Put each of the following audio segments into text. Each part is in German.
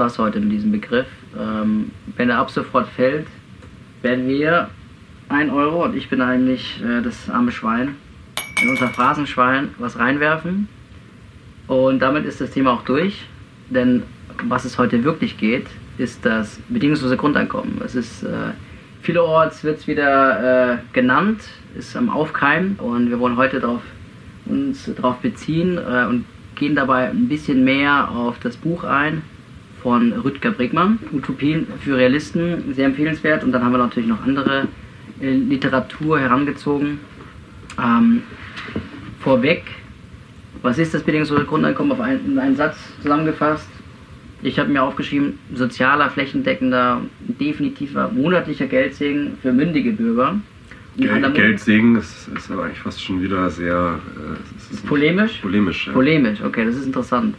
War's heute mit diesem Begriff. Ähm, wenn er ab sofort fällt, werden wir 1 Euro und ich bin eigentlich äh, das arme Schwein in unser Phrasenschwein was reinwerfen. Und damit ist das Thema auch durch. Denn was es heute wirklich geht, ist das bedingungslose Grundeinkommen. Es ist äh, vielerorts wird es wieder äh, genannt, ist am Aufkeimen und wir wollen heute darauf, uns darauf beziehen äh, und gehen dabei ein bisschen mehr auf das Buch ein von Rüdger Bregmann, Utopien für Realisten, sehr empfehlenswert. Und dann haben wir natürlich noch andere äh, Literatur herangezogen. Ähm, vorweg, was ist das bedingungslose Grundeinkommen auf einen, in einen Satz zusammengefasst? Ich habe mir aufgeschrieben, sozialer, flächendeckender, definitiver, monatlicher Geldsegen für mündige Bürger. Geld, Geldsegen ist, ist, aber eigentlich fast schon wieder sehr äh, polemisch. Polemisch, ja. Polemisch, okay, das ist interessant.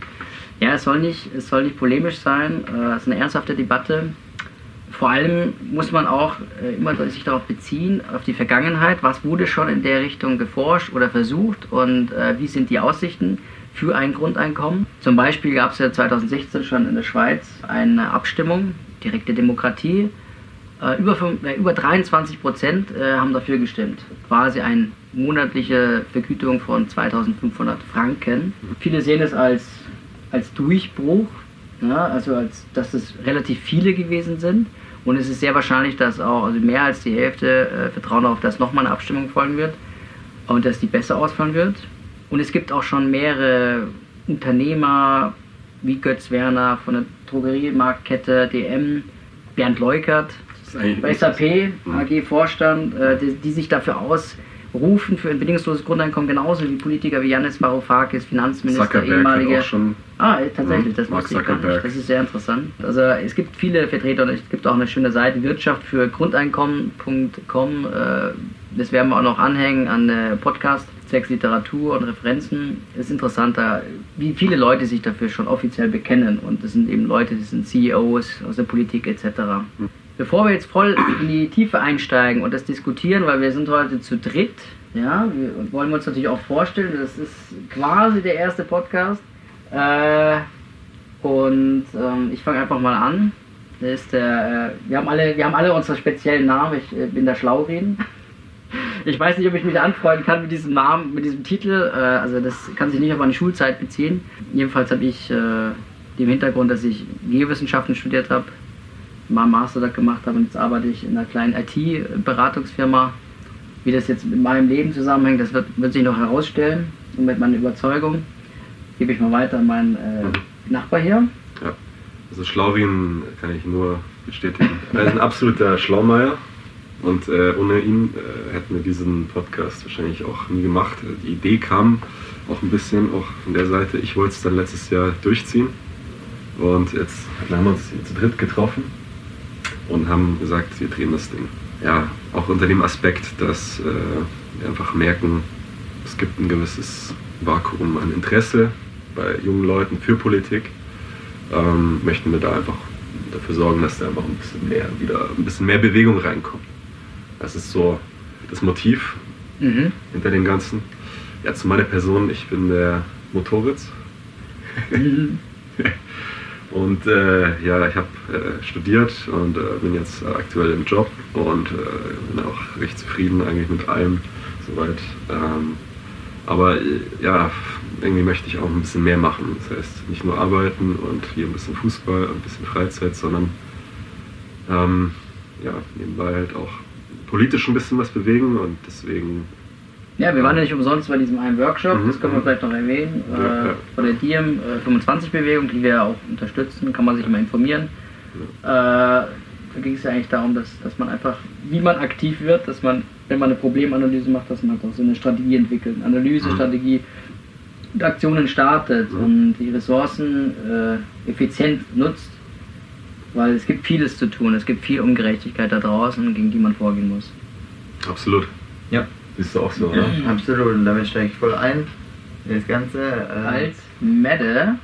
Ja, es soll nicht, es soll nicht polemisch sein. Äh, es ist eine ernsthafte Debatte. Vor allem muss man auch äh, immer sich darauf beziehen, auf die Vergangenheit. Was wurde schon in der Richtung geforscht oder versucht und äh, wie sind die Aussichten für ein Grundeinkommen? Zum Beispiel gab es ja 2016 schon in der Schweiz eine Abstimmung, direkte Demokratie. Äh, über, 5, äh, über 23 Prozent äh, haben dafür gestimmt. Quasi eine monatliche Vergütung von 2500 Franken. Viele sehen es als, als Durchbruch, ja, also als, dass es relativ viele gewesen sind. Und es ist sehr wahrscheinlich, dass auch also mehr als die Hälfte äh, vertrauen darauf, dass nochmal eine Abstimmung folgen wird und dass die besser ausfallen wird. Und es gibt auch schon mehrere Unternehmer wie Götz Werner von der Drogeriemarktkette DM, Bernd Leukert, SAP, AG Vorstand, äh, die, die, sich dafür ausrufen für ein bedingungsloses Grundeinkommen, genauso wie Politiker wie Janis Varoufakis, Finanzminister, Zuckerberg ehemalige. Auch schon ah, äh, tatsächlich, das wusste ich gar nicht. Das ist sehr interessant. Also es gibt viele Vertreter und es gibt auch eine schöne Seite, Wirtschaft für Grundeinkommen.com. Äh, das werden wir auch noch anhängen an Podcast zwecks Literatur und Referenzen ist interessanter, wie viele Leute sich dafür schon offiziell bekennen. Und das sind eben Leute, die sind CEOs aus der Politik etc. Bevor wir jetzt voll in die Tiefe einsteigen und das diskutieren, weil wir sind heute zu dritt, ja, wir wollen uns natürlich auch vorstellen, das ist quasi der erste Podcast. Äh, und ähm, ich fange einfach mal an. Das ist der, äh, wir, haben alle, wir haben alle unsere speziellen Namen. Ich äh, bin der Schlaureden. Ich weiß nicht, ob ich mich anfreunden kann mit diesem Namen, mit diesem Titel. Äh, also das kann sich nicht auf meine Schulzeit beziehen. Jedenfalls habe ich äh, den Hintergrund, dass ich Geowissenschaften studiert habe mal Master gemacht habe und jetzt arbeite ich in einer kleinen IT-Beratungsfirma. Wie das jetzt mit meinem Leben zusammenhängt, das wird, wird sich noch herausstellen. Und mit meiner Überzeugung gebe ich mal weiter an meinen äh, Nachbar hier. Ja, also Schlauwin kann ich nur bestätigen. Er ist ein absoluter Schlaumeier. Und äh, ohne ihn äh, hätten wir diesen Podcast wahrscheinlich auch nie gemacht. Die Idee kam auch ein bisschen auch von der Seite. Ich wollte es dann letztes Jahr durchziehen. Und jetzt haben wir uns zu dritt getroffen und haben gesagt, wir drehen das Ding. Ja, auch unter dem Aspekt, dass äh, wir einfach merken, es gibt ein gewisses Vakuum an Interesse bei jungen Leuten für Politik, ähm, möchten wir da einfach dafür sorgen, dass da einfach ein bisschen mehr wieder ein bisschen mehr Bewegung reinkommt. Das ist so das Motiv mhm. hinter dem Ganzen. Ja, zu meiner Person, ich bin der Motoritz. Mhm. Und äh, ja, ich habe äh, studiert und äh, bin jetzt aktuell im Job und äh, bin auch recht zufrieden eigentlich mit allem soweit. Ähm, aber äh, ja, irgendwie möchte ich auch ein bisschen mehr machen. Das heißt, nicht nur arbeiten und hier ein bisschen Fußball und ein bisschen Freizeit, sondern ähm, ja, nebenbei halt auch politisch ein bisschen was bewegen und deswegen ja, wir waren ja nicht umsonst bei diesem einen Workshop, mhm. das können wir mhm. vielleicht noch erwähnen, ja, äh, ja. von der DIEM äh, 25-Bewegung, die wir auch unterstützen, kann man sich immer informieren. Ja. Äh, da ging es ja eigentlich darum, dass, dass man einfach, wie man aktiv wird, dass man, wenn man eine Problemanalyse macht, dass man halt auch so eine Strategie entwickelt, eine Analysestrategie mhm. und Aktionen startet mhm. und die Ressourcen äh, effizient nutzt, weil es gibt vieles zu tun, es gibt viel Ungerechtigkeit da draußen, gegen die man vorgehen muss. Absolut. Ja. Bist du auch so, oder? Mhm. Absolut, und damit steige ich voll ein. Das Ganze. Äh, Als Mette.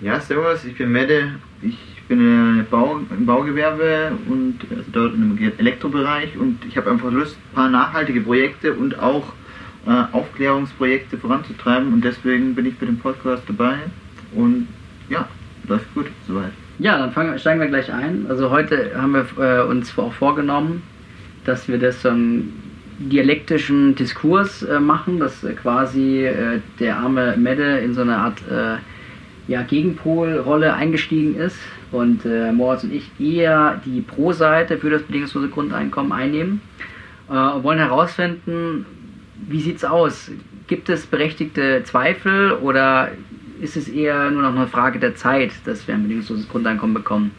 Ja, servus, ich bin Mette. Ich bin Bau, im Baugewerbe und also dort im Elektrobereich und ich habe einfach Lust, ein paar nachhaltige Projekte und auch äh, Aufklärungsprojekte voranzutreiben und deswegen bin ich bei dem Podcast dabei und ja, läuft gut soweit. Ja, dann fangen, steigen wir gleich ein. Also heute haben wir äh, uns auch vorgenommen, dass wir das so einen dialektischen Diskurs äh, machen, dass äh, quasi äh, der arme Medde in so eine Art äh, ja, Gegenpolrolle eingestiegen ist und äh, Moritz und ich eher die Pro-Seite für das bedingungslose Grundeinkommen einnehmen äh, und wollen herausfinden, wie sieht es aus? Gibt es berechtigte Zweifel oder ist es eher nur noch eine Frage der Zeit, dass wir ein bedingungsloses Grundeinkommen bekommen?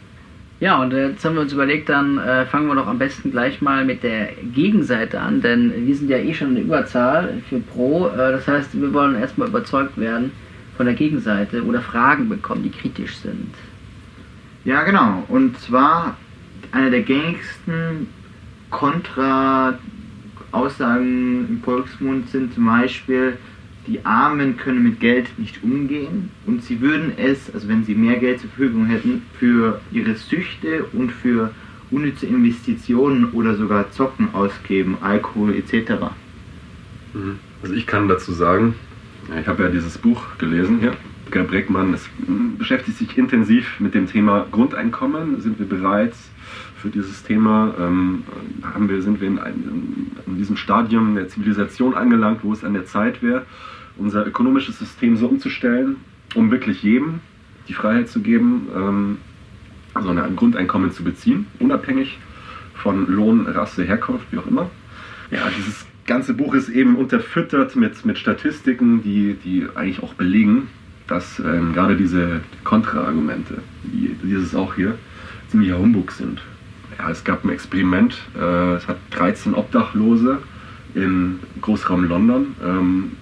Ja, und jetzt haben wir uns überlegt, dann äh, fangen wir doch am besten gleich mal mit der Gegenseite an, denn wir sind ja eh schon eine Überzahl für Pro. Äh, das heißt, wir wollen erstmal überzeugt werden von der Gegenseite oder Fragen bekommen, die kritisch sind. Ja, genau. Und zwar eine der gängigsten Kontra-Aussagen im Volksmund sind zum Beispiel, die Armen können mit Geld nicht umgehen und sie würden es, also wenn sie mehr Geld zur Verfügung hätten, für ihre Süchte und für unnütze Investitionen oder sogar Zocken ausgeben, Alkohol etc. Mhm. Also ich kann dazu sagen, ich habe ja dieses Buch gelesen hier. Gerb Breckmann es beschäftigt sich intensiv mit dem Thema Grundeinkommen. Sind wir bereit für dieses Thema? Ähm, haben wir, sind wir in, einem, in diesem Stadium der Zivilisation angelangt, wo es an der Zeit wäre, unser ökonomisches System so umzustellen, um wirklich jedem die Freiheit zu geben, ähm, also ein Grundeinkommen zu beziehen, unabhängig von Lohn, Rasse, Herkunft, wie auch immer. Ja, dieses ganze Buch ist eben unterfüttert mit, mit Statistiken, die, die eigentlich auch belegen, dass ähm, gerade diese Kontraargumente, wie dieses auch hier, ziemlicher Humbug sind. Ja, es gab ein Experiment, äh, es hat 13 Obdachlose im Großraum London ähm,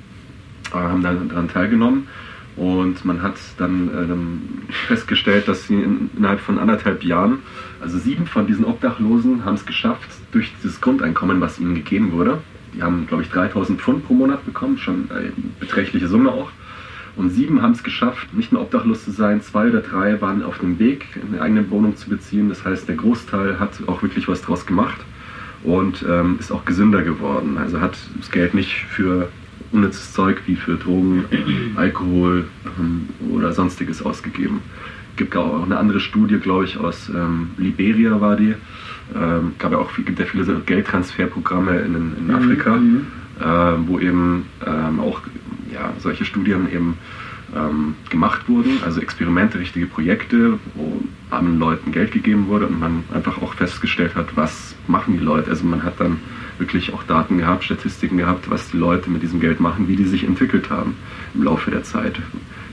haben daran teilgenommen und man hat dann äh, festgestellt, dass sie in, innerhalb von anderthalb Jahren, also sieben von diesen Obdachlosen haben es geschafft, durch dieses Grundeinkommen, was ihnen gegeben wurde, die haben, glaube ich, 3000 Pfund pro Monat bekommen, schon eine beträchtliche Summe auch. Und sieben haben es geschafft, nicht nur obdachlos zu sein, zwei oder drei waren auf dem Weg, eine eigene Wohnung zu beziehen. Das heißt, der Großteil hat auch wirklich was draus gemacht und ähm, ist auch gesünder geworden. Also hat das Geld nicht für unnützes Zeug wie für Drogen, Alkohol ähm, oder sonstiges ausgegeben. Es gibt auch eine andere Studie, glaube ich, aus ähm, Liberia war die. Ähm, gab ja auch gibt ja viele Geldtransferprogramme in, in mhm, Afrika, mhm. äh, wo eben ähm, auch ja, solche Studien eben ähm, gemacht wurden, also Experimente, richtige Projekte, wo armen Leuten Geld gegeben wurde und man einfach auch festgestellt hat, was machen die Leute. Also man hat dann wirklich auch Daten gehabt, Statistiken gehabt, was die Leute mit diesem Geld machen, wie die sich entwickelt haben im Laufe der Zeit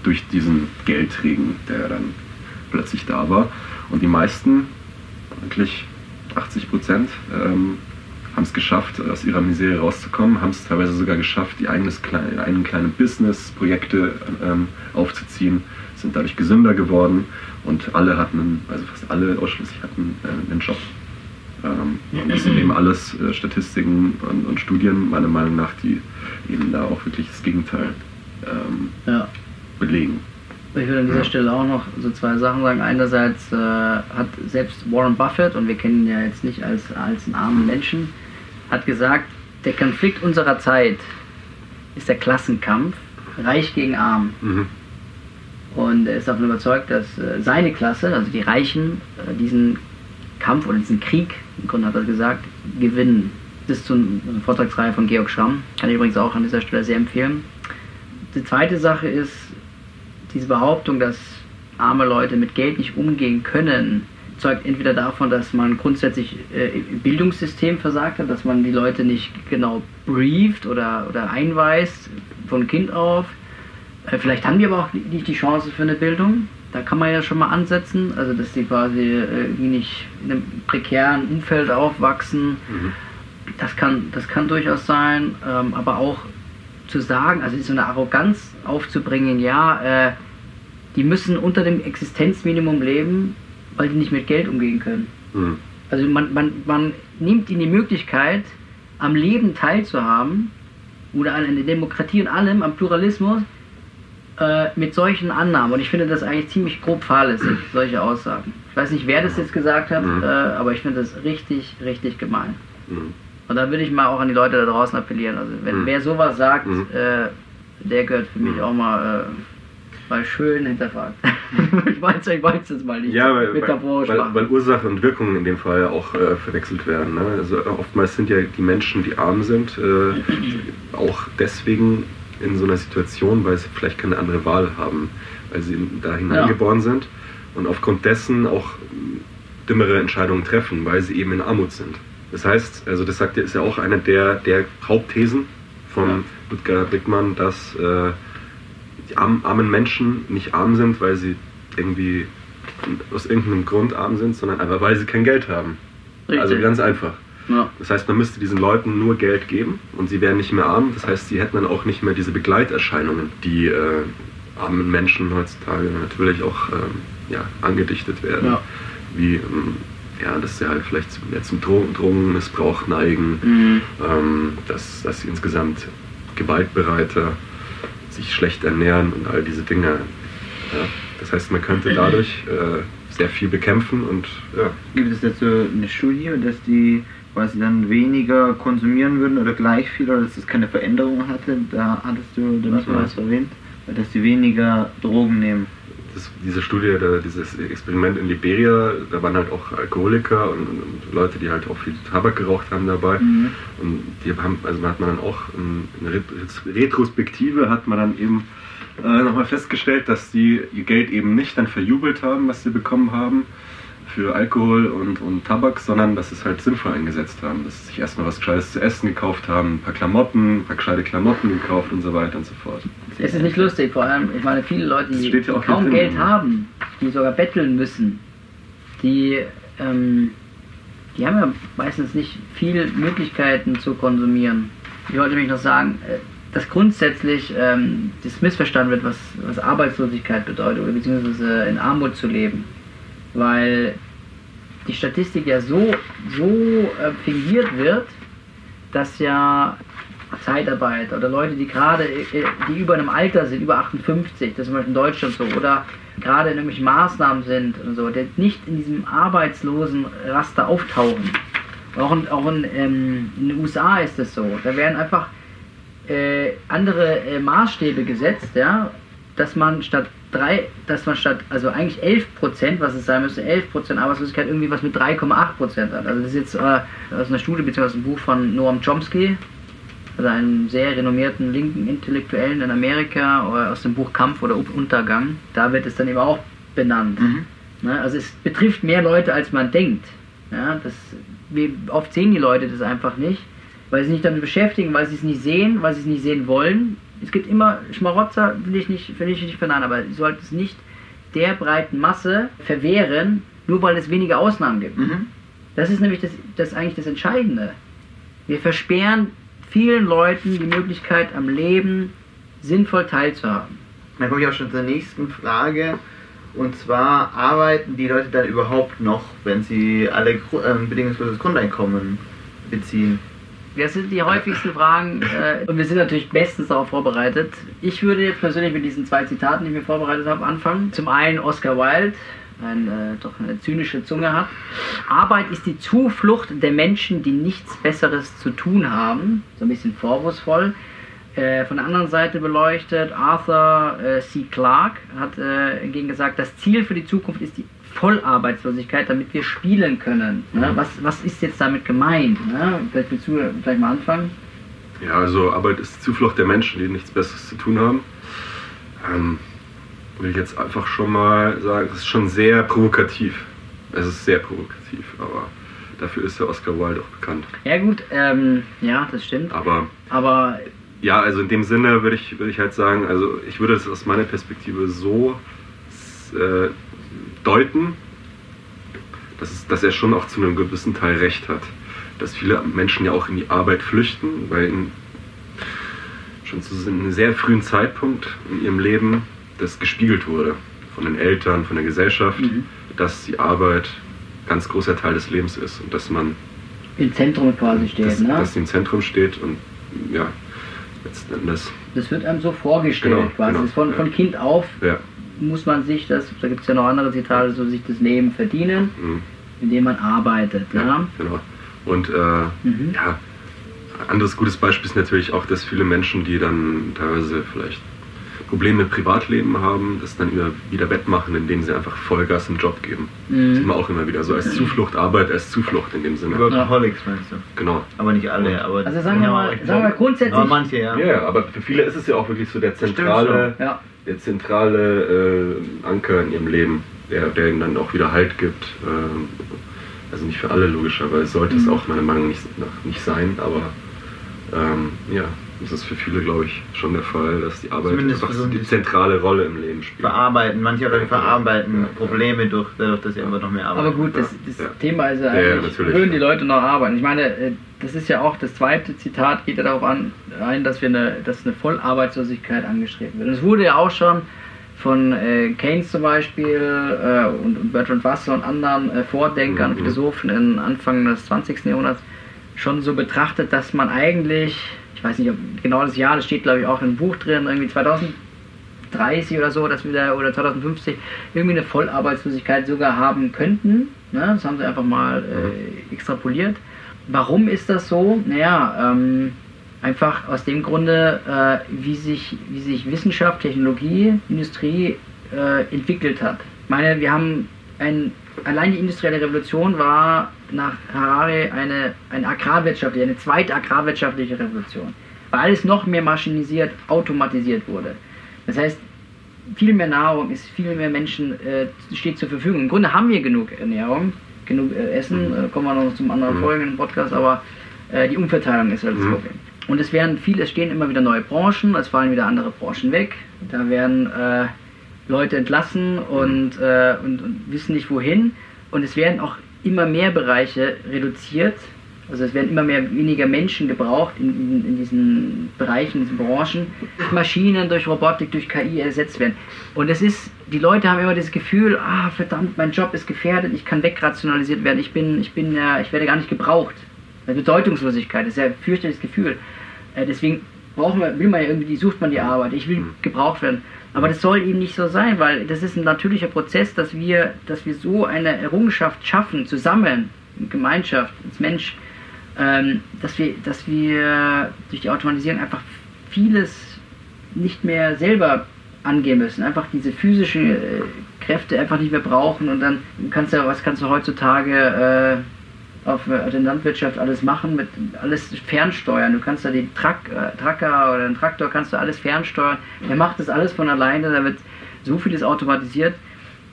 durch diesen Geldregen, der dann plötzlich da war. Und die meisten, wirklich 80 Prozent, ähm, haben es geschafft, aus ihrer Misere rauszukommen, haben es teilweise sogar geschafft, ihr eigenes kleine, eigene kleine Business-Projekte ähm, aufzuziehen, sind dadurch gesünder geworden und alle hatten, also fast alle ausschließlich hatten äh, einen Job. Ähm, und das sind eben alles äh, Statistiken und, und, Studien, meiner Meinung nach, die eben da auch wirklich das Gegenteil ähm, ja. belegen. Ich würde an dieser. Stelle auch noch so zwei Sachen sagen. Einerseits äh, hat selbst Warren Buffett, und wir kennen ihn ja jetzt nicht als, als einen armen Menschen, hat gesagt, der Konflikt unserer Zeit ist der Klassenkampf, reich gegen arm. Mhm. Und er ist davon überzeugt, dass äh, seine Klasse, also die Reichen, äh, diesen Kampf oder diesen Krieg, im Grunde hat er gesagt, gewinnen. Das ist so eine Vortragsreihe von Georg Schramm, kann ich übrigens auch an dieser Stelle sehr empfehlen. Die zweite Sache ist diese Behauptung, dass arme Leute mit Geld nicht umgehen können, zeugt entweder davon, dass man grundsätzlich äh, im Bildungssystem versagt hat, dass man die Leute nicht genau brieft oder, oder einweist von Kind auf. Äh, vielleicht haben die aber auch nicht die Chance für eine Bildung. Da kann man ja schon mal ansetzen, also dass die quasi äh, nicht in einem prekären Umfeld aufwachsen. Mhm. Das, kann, das kann durchaus sein, ähm, aber auch zu sagen, also so eine Arroganz aufzubringen, ja, äh, die müssen unter dem Existenzminimum leben, weil die nicht mit Geld umgehen können. Mhm. Also man, man, man nimmt ihnen die Möglichkeit, am Leben teilzuhaben oder an der Demokratie und allem, am Pluralismus, äh, mit solchen Annahmen. Und ich finde das eigentlich ziemlich grob fahrlässig, solche Aussagen. Ich weiß nicht, wer das jetzt gesagt hat, mhm. äh, aber ich finde das richtig, richtig gemein. Mhm. Und da würde ich mal auch an die Leute da draußen appellieren. Also wenn mhm. wer sowas sagt, mhm. äh, der gehört für mich mhm. auch mal War schön hinterfragt. ich weiß ich weiß es mal nicht. Ja, weil, weil, weil, weil, Ursache und Wirkung in dem Fall auch äh, verwechselt werden. Ne? Also oftmals sind ja die Menschen, die arm sind, äh, auch deswegen in so einer Situation, weil sie vielleicht keine andere Wahl haben, weil sie da hineingeboren ja. sind und aufgrund dessen auch dümmere Entscheidungen treffen, weil sie eben in Armut sind. Das heißt, also das sagt ist ja auch eine der, der Hauptthesen von ja. Ludger Brickmann, dass äh, die armen Menschen nicht arm sind, weil sie irgendwie aus irgendeinem Grund arm sind, sondern einfach weil sie kein Geld haben. Richtig. Also ganz einfach. Ja. Das heißt, man müsste diesen Leuten nur Geld geben und sie wären nicht mehr arm. Das heißt, sie hätten dann auch nicht mehr diese Begleiterscheinungen, die äh, armen Menschen heutzutage natürlich auch ähm, ja, angedichtet werden. Ja. Wie ähm, ja, dass sie halt vielleicht mehr zum Drogen, Drogenmissbrauch neigen, mhm. ähm, dass, dass sie insgesamt gewaltbereiter sich schlecht ernähren und all diese Dinge. Ja. Das heißt, man könnte dadurch äh, sehr viel bekämpfen und ja. Gibt es dazu eine Studie, dass die quasi dann weniger konsumieren würden oder gleich viel oder dass es keine Veränderung hatte? Da hattest du da was erwähnt, dass sie weniger Drogen nehmen das, diese Studie, da, dieses Experiment in Liberia, da waren halt auch Alkoholiker und, und Leute, die halt auch viel Tabak geraucht haben dabei. Mhm. Und die haben, also hat man dann auch in, in Retrospektive hat man dann eben äh, nochmal festgestellt, dass die ihr Geld eben nicht dann verjubelt haben, was sie bekommen haben, für Alkohol und, und Tabak, sondern dass sie es halt sinnvoll eingesetzt haben. Dass sie sich erstmal was Gescheites zu essen gekauft haben, ein paar Klamotten, ein paar gescheite Klamotten gekauft und so weiter und so fort. Es ist nicht lustig, vor allem, ich meine, viele Leute, die, die kaum Geld haben, die sogar betteln müssen, die, ähm, die haben ja meistens nicht viele Möglichkeiten zu konsumieren. Ich wollte nämlich noch sagen, äh, dass grundsätzlich ähm, das missverstanden wird, was, was Arbeitslosigkeit bedeutet oder beziehungsweise in Armut zu leben weil die Statistik ja so, so äh, fingiert wird, dass ja Zeitarbeit oder Leute, die gerade, äh, die über einem Alter sind, über 58, das ist zum Beispiel in Deutschland so, oder gerade in irgendwelchen Maßnahmen sind und so, die nicht in diesem arbeitslosen Raster auftauchen. Auch in, auch in, ähm, in den USA ist das so. Da werden einfach äh, andere äh, Maßstäbe gesetzt, ja, dass man statt drei, dass man statt, also eigentlich 11 Prozent, was es sein müsste, 11 Prozent Arbeitslosigkeit irgendwie was mit 3,8 Prozent hat. Also das ist jetzt äh, aus einer Studie bzw. einem Buch von Noam Chomsky, also einem sehr renommierten linken Intellektuellen in Amerika, oder aus dem Buch Kampf oder Untergang. Da wird es dann eben auch benannt. Mhm. Ne? Also es betrifft mehr Leute, als man denkt. Ja, das, wie oft sehen die Leute das einfach nicht, weil sie sich nicht damit beschäftigen, weil sie es nicht sehen, weil sie es nicht sehen wollen es gibt immer Schmarotzer, will ich nicht, will ich nicht verneinen, aber du solltest es nicht der breiten Masse verwehren, nur weil es weniger Ausnahmen gibt. Mhm. Das ist nämlich das, das eigentlich das Entscheidende. Wir versperren vielen Leuten die Möglichkeit, am Leben sinnvoll teilzuhaben. Dann komme ich auch schon zur nächsten Frage. Und zwar arbeiten die Leute dann überhaupt noch, wenn sie alle äh, bedingungsloses Grundeinkommen beziehen? Das sind die häufigsten Fragen äh, und wir sind natürlich bestens darauf vorbereitet. Ich würde jetzt persönlich mit diesen zwei Zitaten, die ich mir vorbereitet habe, anfangen. Zum einen Oscar Wilde, ein, äh, doch eine zynische Zunge hat. Arbeit ist die Zuflucht der Menschen, die nichts Besseres zu tun haben. So ein bisschen vorwurfsvoll. Äh, von der anderen Seite beleuchtet, Arthur äh, C. Clarke hat äh, hingegen gesagt, das Ziel für die Zukunft ist die Vollarbeitslosigkeit, damit wir spielen können. Ne? Mhm. Was, was ist jetzt damit gemeint? Ne? Vielleicht willst du vielleicht mal anfangen. Ja, also Arbeit ist Zuflucht der Menschen, die nichts Besseres zu tun haben. Ähm, will ich jetzt einfach schon mal sagen, es ist schon sehr provokativ. Es ist sehr provokativ, aber dafür ist der Oscar Wilde auch bekannt. Ja gut, ähm, ja, das stimmt. Aber, aber ja, also in dem Sinne würde ich, würde ich halt sagen, also ich würde es aus meiner Perspektive so äh, deuten, dass, es, dass er schon auch zu einem gewissen Teil recht hat. Dass viele Menschen ja auch in die Arbeit flüchten, weil in, schon zu einem sehr frühen Zeitpunkt in ihrem Leben das gespiegelt wurde von den Eltern, von der Gesellschaft, mhm. dass die Arbeit ein ganz großer Teil des Lebens ist und dass man im Zentrum quasi steht, dass, ne? dass sie im Zentrum steht und ja, letzten Endes. Das wird einem so vorgestellt genau, quasi. Genau, von, von Kind auf ja muss man sich das, da gibt es ja noch andere Zitate, so sich das Leben verdienen, mhm. indem man arbeitet. Ja, ja? genau. Und äh, mhm. ja, anderes gutes Beispiel ist natürlich auch, dass viele Menschen, die dann teilweise vielleicht Probleme im Privatleben haben, das dann wieder, wieder wettmachen, indem sie einfach Vollgas im Job geben. Mhm. Das sieht man auch immer wieder so als Zuflucht, Arbeit als Zuflucht in dem Sinne. Workaholics meinst du? Genau. Aber nicht alle, aber... Also sagen wir mal, sagen wir grundsätzlich... Aber manche, ja. Ja, aber für viele ist es ja auch wirklich so der zentrale, ja. Der zentrale äh, Anker in ihrem Leben, der, der ihnen dann auch wieder Halt gibt. Ähm, also nicht für alle logischerweise, sollte mhm. es auch meiner Meinung nach nicht sein, aber ähm, ja, das ist für viele, glaube ich, schon der Fall, dass die Arbeit Zumindest einfach so die zentrale Rolle im Leben spielt. Verarbeiten, manche Leute verarbeiten ja, Probleme durch, dadurch, dass sie einfach noch mehr arbeiten. Aber gut, das, das Thema ist ja eigentlich, würden die Leute noch arbeiten? Ich meine, äh, das ist ja auch das zweite Zitat, geht ja darauf an, ein, dass, wir eine, dass eine Vollarbeitslosigkeit angestrebt wird. Und es wurde ja auch schon von äh, Keynes zum Beispiel äh, und, und, Bertrand Russell und anderen äh, Vordenkern, mhm. Philosophen in Anfang des 20. Jahrhunderts schon so betrachtet, dass man eigentlich ich weiß nicht, ob genau das Jahr, das steht glaube ich auch im Buch drin, irgendwie 2030 oder so, dass wir da, oder 2050 irgendwie eine Vollarbeitslosigkeit sogar haben könnten. Ne? Das haben sie einfach mal äh, extrapoliert. Warum ist das so? Naja, ähm, einfach aus dem Grunde, äh, wie, sich, wie sich Wissenschaft, Technologie, Industrie äh, entwickelt hat. Ich meine, wir haben ein allein die industrielle Revolution war nach Harari eine, eine agrarwirtschaftliche, eine zweite agrarwirtschaftliche Revolution, weil alles noch mehr maschinisiert, automatisiert wurde. Das heißt, viel mehr Nahrung ist, viel mehr Menschen äh, steht zur Verfügung. Im Grunde haben wir genug Ernährung, genug äh, Essen, äh, kommen wir noch zum anderen mhm. folgenden Podcast, aber äh, die Umverteilung ist halt das mhm. Problem. Und es werden viele, es stehen immer wieder neue Branchen, es fallen wieder andere Branchen weg. Da werden äh, Leute entlassen und, äh, und, und, wissen nicht wohin. Und es werden auch immer mehr Bereiche reduziert. Also es werden immer mehr weniger Menschen gebraucht in, in, in diesen Bereichen, in diesen Branchen. Durch Maschinen, durch Robotik, durch KI ersetzt werden. Und es ist, die Leute haben immer das Gefühl, ah verdammt, mein Job ist gefährdet, ich kann wegrationalisiert werden, ich bin, ich bin ja, ich werde gar nicht gebraucht. Bedeutungslosigkeit ist ja ein fürchterliches Gefühl. Äh, deswegen braucht man, will man ja irgendwie, sucht man die Arbeit, ich will gebraucht werden. Aber das soll eben nicht so sein, weil das ist ein natürlicher Prozess, dass wir, dass wir so eine Errungenschaft schaffen, zusammen, in Gemeinschaft, als Mensch, ähm, dass, wir, dass wir durch die Automatisierung einfach vieles nicht mehr selber angehen müssen. Einfach diese physischen äh, Kräfte einfach nicht mehr brauchen und dann kannst du, was kannst du heutzutage äh, auf äh, der Landwirtschaft alles machen, mit alles fernsteuern. Du kannst da den Track, äh, Tracker oder den Traktor kannst du alles fernsteuern. Der macht das alles von alleine, da wird so vieles automatisiert.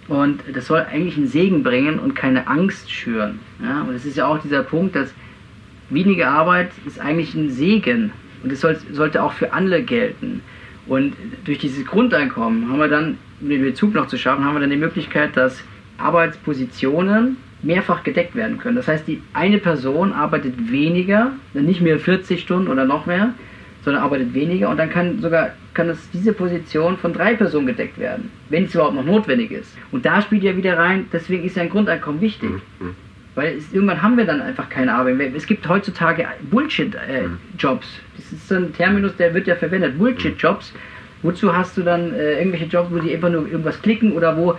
Und das soll eigentlich einen Segen bringen und keine Angst schüren. Ja? Und es ist ja auch dieser Punkt, dass weniger Arbeit ist eigentlich ein Segen. Und das soll, sollte auch für alle gelten. Und durch dieses Grundeinkommen haben wir dann, um den Bezug noch zu schaffen, haben wir dann die Möglichkeit, dass Arbeitspositionen mehrfach gedeckt werden können. Das heißt, die eine Person arbeitet weniger, nicht mehr 40 Stunden oder noch mehr, sondern arbeitet weniger und dann kann sogar kann das, diese Position von drei Personen gedeckt werden, wenn es überhaupt noch notwendig ist. Und da spielt ja wieder rein, deswegen ist ja ein Grundeinkommen wichtig. Mhm. Weil es, irgendwann haben wir dann einfach keine Arbeit mehr. Es gibt heutzutage Bullshit-Jobs. Äh, das ist so ein Terminus, der wird ja verwendet. Bullshit-Jobs. Wozu hast du dann äh, irgendwelche Jobs, wo die einfach nur irgendwas klicken oder wo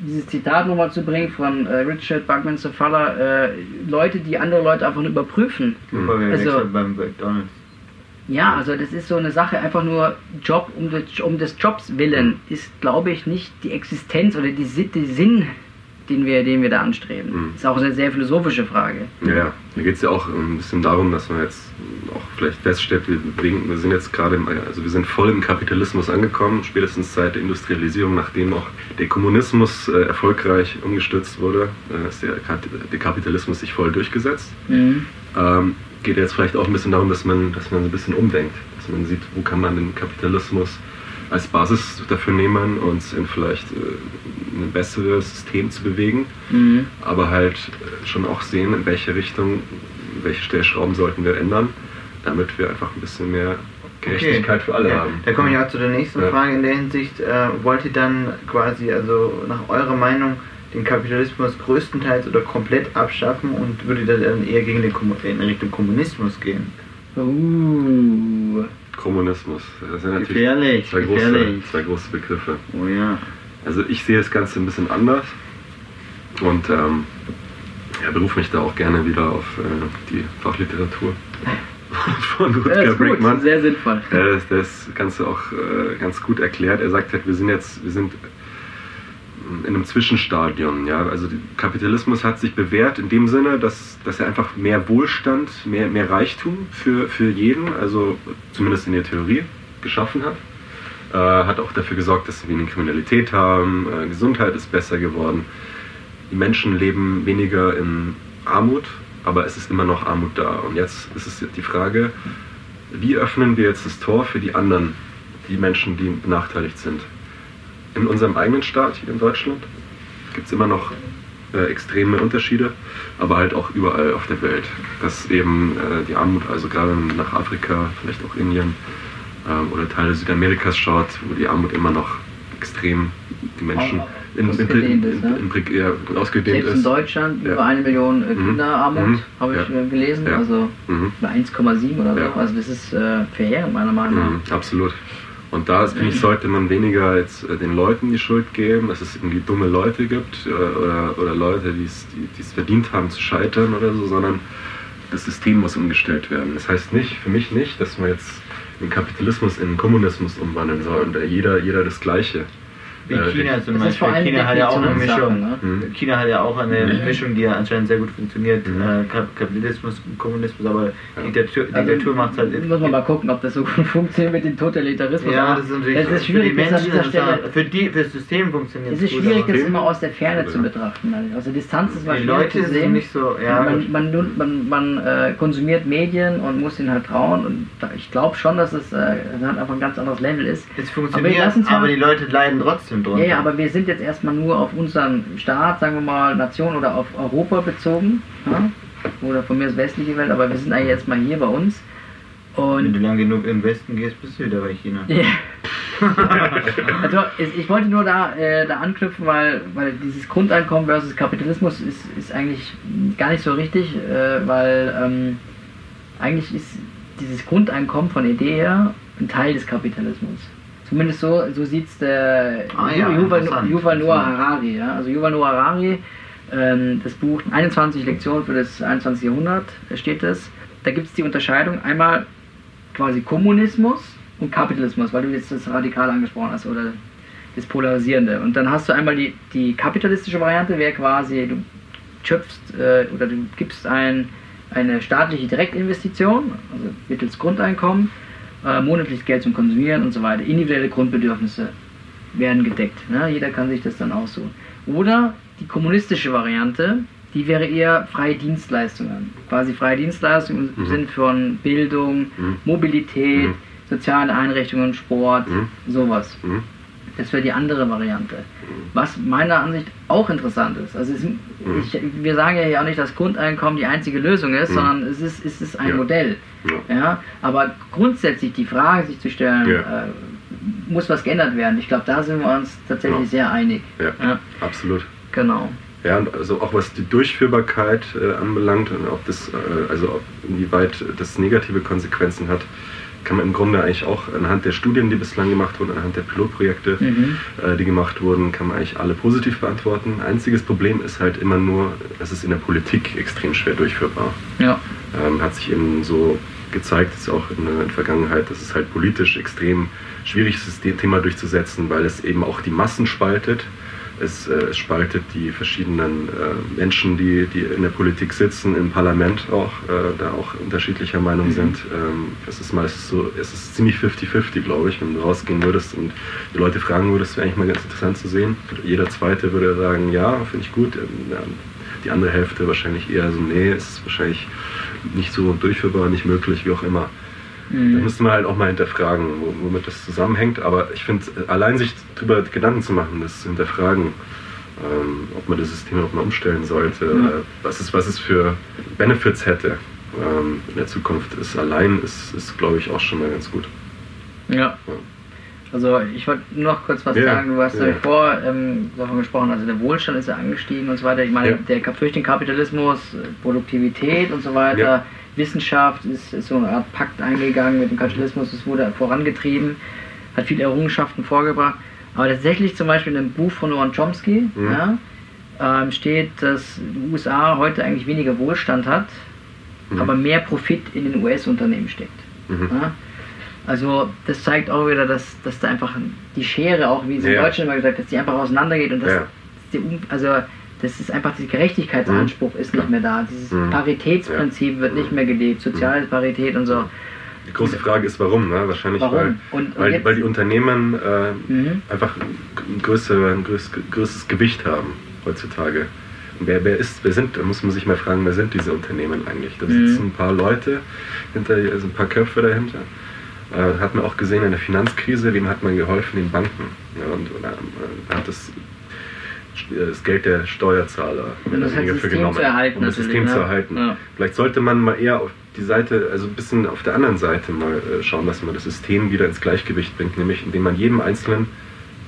dieses Zitat nochmal zu bringen von äh, Richard Buckminster Fuller, äh, Leute, die andere Leute einfach nur überprüfen. Mhm. Also, beim McDonalds. Ja, also das ist so eine Sache, einfach nur Job um des, um des Jobs willen ist, glaube ich, nicht die Existenz oder die, die Sinn den wir, den wir da anstreben. Mhm. Das ist auch eine sehr philosophische Frage. Ja, ja. Mir geht es ja auch ein bisschen darum, dass man jetzt auch vielleicht feststellt, wir, bewegen, wir sind jetzt gerade, im, also wir sind voll im Kapitalismus angekommen, spätestens seit der Industrialisierung, nachdem auch der Kommunismus äh, erfolgreich umgestürzt wurde, äh, ist der, der, Kapitalismus sich voll durchgesetzt. Mhm. Ähm, geht jetzt vielleicht auch ein bisschen darum, dass man, dass man ein bisschen umdenkt, dass man sieht, wo kann man den Kapitalismus als Basis dafür nehmen, uns in vielleicht äh, ein besseres System zu bewegen, mhm. aber halt äh, schon auch sehen, in welche Richtung, welche Stellschrauben sollten wir ändern, damit wir einfach ein bisschen mehr Gerechtigkeit okay. für alle ja. haben. Da komme ich auch zu der nächsten ja. Frage in der Hinsicht. Äh, wollt ihr dann quasi, also nach eurer Meinung, den Kapitalismus größtenteils oder komplett abschaffen und würde dann eher gegen den Kom in Richtung Kommunismus gehen? Uh. Kommunismus. Das sind natürlich gefährlich, zwei, gefährlich. Große, zwei große Begriffe. Oh ja. Also ich sehe das Ganze ein bisschen anders und ähm, ja, berufe mich da auch gerne wieder auf äh, die Fachliteratur. von Rutger Brinkmann. Sehr sinnvoll. Das, das Ganze auch äh, ganz gut erklärt. Er sagt halt, wir sind jetzt, wir sind in einem Zwischenstadium. Ja? Also Kapitalismus hat sich bewährt in dem Sinne, dass, dass er einfach mehr Wohlstand, mehr, mehr Reichtum für, für jeden, also zumindest in der Theorie, geschaffen hat. Äh, hat auch dafür gesorgt, dass wir weniger Kriminalität haben, äh, Gesundheit ist besser geworden. Die Menschen leben weniger in Armut, aber es ist immer noch Armut da. Und jetzt ist es die Frage, wie öffnen wir jetzt das Tor für die anderen, die Menschen, die benachteiligt sind? In unserem eigenen Staat hier in Deutschland gibt es immer noch äh, extreme Unterschiede, aber halt auch überall auf der Welt. Dass eben äh, die Armut, also gerade nach Afrika, vielleicht auch Indien äh, oder Teile Südamerikas schaut, wo die Armut immer noch extrem die Menschen in, in, in, ist, ne? in, ja, ausgedehnt Selbst ist. in Deutschland ja. über eine Million äh, mhm. Kinderarmut, mhm. habe ich ja. Äh, gelesen, also mhm. 1,7 oder so. Also das ist äh, verheerend meiner Meinung nach. Mhm. Absolut. Und da finde ich, sollte man weniger jetzt äh, den Leuten die Schuld geben, dass es irgendwie dumme Leute gibt oder, äh, oder, oder Leute, die es verdient haben zu scheitern oder so, sondern das System muss umgestellt werden. Das heißt nicht, für mich nicht, dass man jetzt den Kapitalismus in den Kommunismus umwandeln soll und jeder, jeder das Gleiche. Wie äh, China zum Beispiel. China hat ja auch eine Mischung. Ne? Mhm. China hat ja auch eine mhm. Mischung, die ja anscheinend sehr gut funktioniert. Mhm. Äh, Kapitalismus, Kommunismus, aber ja. Diktatur, also, Diktatur macht es halt. Muss man mal gucken, ob das so gut funktioniert mit dem Totalitarismus. Ja, das ist natürlich das ist schwierig, für die Menschen, Stelle, für, die, für das System funktioniert es. Es ist schwierig, das immer aus der Ferne ja. zu betrachten. Aus der Distanz ist es Die Leute zu sehen. nicht so. Ja, man man, man, man äh, konsumiert Medien und muss ihnen halt trauen. Und ich glaube schon, dass es äh, einfach ein ganz anderes Level ist. Es funktioniert, aber, aber die Leute leiden trotzdem drunter. Ja, ja, aber wir sind jetzt erstmal nur auf unseren Staat, sagen wir mal, Nation oder auf Europa bezogen. Ja? Oder von mir aus westliche Welt, aber wir sind eigentlich jetzt mal hier bei uns. Und Wenn du lang genug im Westen gehst, bist du wieder bei China. Ja. also ich wollte nur da, äh, da anknüpfen, weil, weil dieses Grundeinkommen versus Kapitalismus ist, ist eigentlich gar nicht so richtig, äh, weil ähm, eigentlich ist dieses Grundeinkommen von Idee her ein Teil des Kapitalismus. Zumindest so, so sieht es der ah, ja, Yuval, Yuval Noah Harari. Ja? Also Yuval Noah Harari, ähm, das Buch 21 Lektionen für das 21. Jahrhundert steht es. Da gibt es die Unterscheidung einmal quasi Kommunismus und Kapitalismus, weil du jetzt das radikal angesprochen hast oder das Polarisierende. Und dann hast du einmal die, die kapitalistische Variante, wäre quasi, du schöpfst äh, oder du gibst ein, eine staatliche Direktinvestition, also mittels Grundeinkommen, äh, monatliches Geld zum Konsumieren und so weiter. Individuelle Grundbedürfnisse werden gedeckt. Ne? Jeder kann sich das dann aussuchen. Oder die kommunistische Variante, die wäre eher freie Dienstleistungen. Quasi freie Dienstleistungen im mhm. Sinn von Bildung, mhm. Mobilität, mhm. soziale Einrichtungen, Sport, mhm. sowas. Mhm. Das wäre die andere Variante. Was meiner Ansicht auch interessant ist. Also es, ich, wir sagen ja hier auch nicht, dass Grundeinkommen die einzige Lösung ist, sondern es ist, es ist ein ja. Modell. Ja. ja. Aber grundsätzlich die Frage sich zu stellen, ja. äh, muss was geändert werden? Ich glaube, da sind wir uns tatsächlich sehr einig. Ja, absolut. Genau. Ja, und also auch was die Durchführbarkeit äh, anbelangt und ob das, äh, also ob, inwieweit das negative Konsequenzen hat, kann man im Grunde eigentlich auch anhand der Studien, die bislang gemacht wurden, anhand der Pilotprojekte, mhm. äh, die gemacht wurden, kann man eigentlich alle positiv beantworten. Einziges Problem ist halt immer nur, es ist in der Politik extrem schwer durchführbar. Ja. Ähm, hat sich eben so gezeigt, ist auch in der Vergangenheit, dass es halt politisch extrem schwierig ist, das Thema durchzusetzen, weil es eben auch die Massen spaltet. Es, äh, es spaltet die verschiedenen äh, Menschen, die, die in der Politik sitzen, im Parlament auch, äh, da auch unterschiedlicher Meinung mhm. sind. Ähm, es ist meistens so, es ist ziemlich 50-50, glaube ich, wenn du rausgehen würdest und die Leute fragen würdest, wäre eigentlich mal ganz interessant zu sehen. Jeder Zweite würde sagen, ja, finde ich gut. Ähm, die andere Hälfte wahrscheinlich eher so, nee, es ist wahrscheinlich nicht so durchführbar, nicht möglich, wie auch immer. Mhm. Da müsste man halt auch mal hinterfragen, womit das zusammenhängt. Aber ich finde, allein sich darüber Gedanken zu machen, das zu hinterfragen, ähm, ob man das System auch mal umstellen sollte, mhm. was, es, was es für Benefits hätte ähm, in der Zukunft, ist allein, ist, ist glaube ich, auch schon mal ganz gut. Ja. ja. Also ich wollte noch kurz was ja, sagen, du hast ja vor ähm, davon gesprochen, also der Wohlstand ist ja angestiegen und so weiter. Ich meine, ja. der Kapitalismus, Produktivität und so weiter, Wissenschaft ist, ist, so eine Art Pakt eingegangen mit dem Kapitalismus, es wurde vorangetrieben, hat viele Errungenschaften vorgebracht. Aber tatsächlich zum Beispiel in einem Buch von Noam Chomsky mhm. ja, ähm, steht, dass die USA heute eigentlich weniger Wohlstand hat mhm. aber mehr Profit in den US-Unternehmen steckt. Mhm. Ja? Also das zeigt auch wieder, dass, dass da einfach die Schere, auch wie es ja. in Deutschland immer gesagt dass die einfach auseinandergeht und dass die, also das ist einfach dieser Gerechtigkeitsanspruch mhm. ist nicht mehr da. Dieses mhm. Paritätsprinzip wird nicht mehr gelebt, soziale mhm. Parität und so. Die große Frage ist, warum? Ne? Wahrscheinlich, warum? Weil, und, und weil, die Unternehmen äh, mhm. einfach ein, größere, ein größeres, größeres Gewicht haben heutzutage. Und wer, wer ist, wer sind, da muss man sich mal fragen, wer sind diese Unternehmen eigentlich? Da sitzen mhm. ein paar Leute hinter, also ein paar Köpfe dahinter. Äh, hat man auch gesehen in der Finanzkrise, wem hat man geholfen? Den Banken. Ja, und, und äh, hat das das Geld der Steuerzahler um das heißt, System genommen, zu erhalten, um das System ne? zu erhalten. Ja. Vielleicht sollte man mal eher auf die Seite, also ein bisschen auf der anderen Seite mal äh, schauen, dass man das System wieder ins Gleichgewicht bringt, nämlich indem man jedem Einzelnen